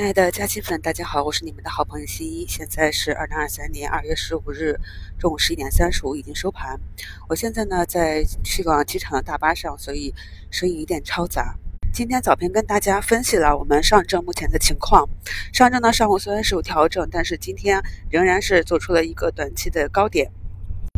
亲爱的嘉期粉，大家好，我是你们的好朋友新一。现在是二零二三年二月十五日中午十一点三十五，已经收盘。我现在呢在去往机场的大巴上，所以声音有点嘈杂。今天早评跟大家分析了我们上证目前的情况。上证呢上午虽然是有调整，但是今天仍然是做出了一个短期的高点。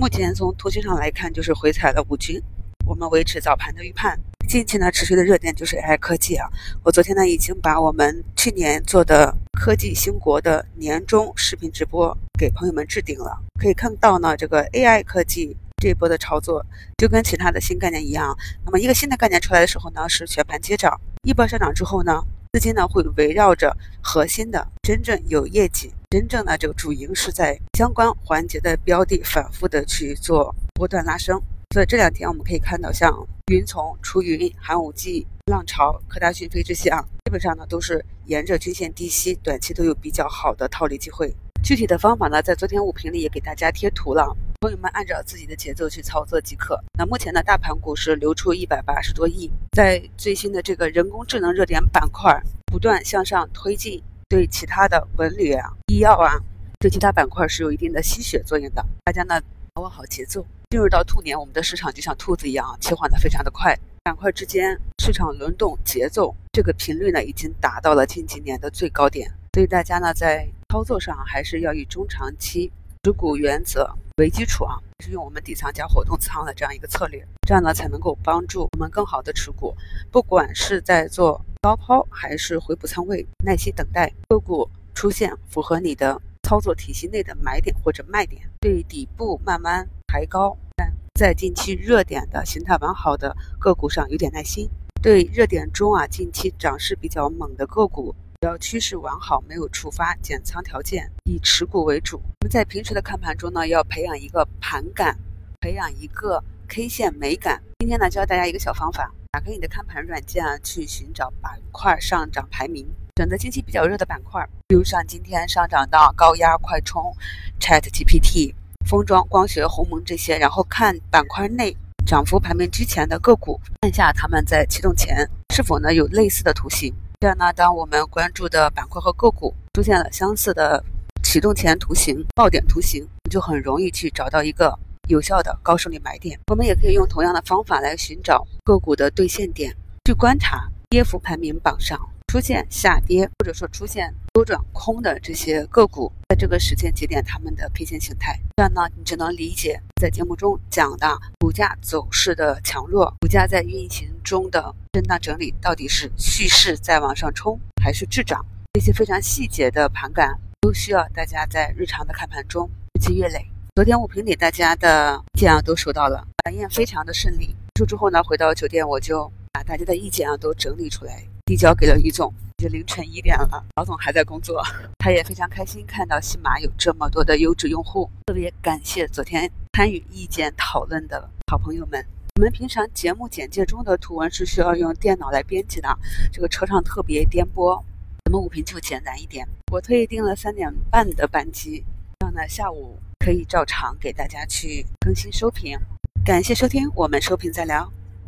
目前从图形上来看，就是回踩了五均，我们维持早盘的预判。近期呢，持续的热点就是 AI 科技啊。我昨天呢，已经把我们去年做的科技兴国的年终视频直播给朋友们置顶了。可以看到呢，这个 AI 科技这一波的操作，就跟其他的新概念一样。那么一个新的概念出来的时候呢，是全盘接涨，一波上涨之后呢，资金呢会围绕着核心的真正有业绩、真正的这个主营是在相关环节的标的，反复的去做波段拉升。所以这两天我们可以看到，像云从、出云、寒武纪、浪潮、科大讯飞这些啊，基本上呢都是沿着均线低吸，短期都有比较好的套利机会。具体的方法呢，在昨天五评里也给大家贴图了，朋友们按照自己的节奏去操作即可。那目前呢，大盘股市流出一百八十多亿，在最新的这个人工智能热点板块不断向上推进，对其他的文旅啊、医药啊，对其他板块是有一定的吸血作用的。大家呢把握好节奏。进入到兔年，我们的市场就像兔子一样切换的非常的快，板块之间市场轮动节奏这个频率呢，已经达到了近几年的最高点。所以大家呢，在操作上还是要以中长期持股原则为基础啊，是用我们底仓加活动仓的这样一个策略，这样呢才能够帮助我们更好的持股。不管是在做高抛还是回补仓位，耐心等待个股出现符合你的操作体系内的买点或者卖点，对底部慢慢。抬高，但在近期热点的形态完好的个股上有点耐心。对热点中啊，近期涨势比较猛的个股，只要趋势完好，没有触发减仓条件，以持股为主。我们在平时的看盘中呢，要培养一个盘感，培养一个 K 线美感。今天呢，教大家一个小方法：打开你的看盘软件啊，去寻找板块上涨排名，选择近期比较热的板块，比如像今天上涨到高压快充、Chat GPT。封装、光学、鸿蒙这些，然后看板块内涨幅排名居前的个股，看一下他们在启动前是否呢有类似的图形。这样呢，当我们关注的板块和个股出现了相似的启动前图形、爆点图形，就很容易去找到一个有效的高胜率买点。我们也可以用同样的方法来寻找个股的兑现点，去观察跌幅排名榜上。出现下跌或者说出现周转空的这些个股，在这个时间节点，它们的 K 线形态，这样呢，你就能理解在节目中讲的股价走势的强弱，股价在运行中的震荡整理到底是蓄势在往上冲，还是滞涨，这些非常细节的盘感，都需要大家在日常的看盘中日积月累。昨天我评给大家的意见啊，都收到了，晚宴非常的顺利。结束之后呢，回到酒店，我就把大家的意见啊都整理出来。递交给了于总，凌晨一点了，老总还在工作，他也非常开心看到西马有这么多的优质用户，特别感谢昨天参与意见讨论的好朋友们。我们平常节目简介中的图文是需要用电脑来编辑的，这个车上特别颠簸，咱们五评就简单一点。我特意订了三点半的班机，这样呢下午可以照常给大家去更新收评。感谢收听，我们收评再聊。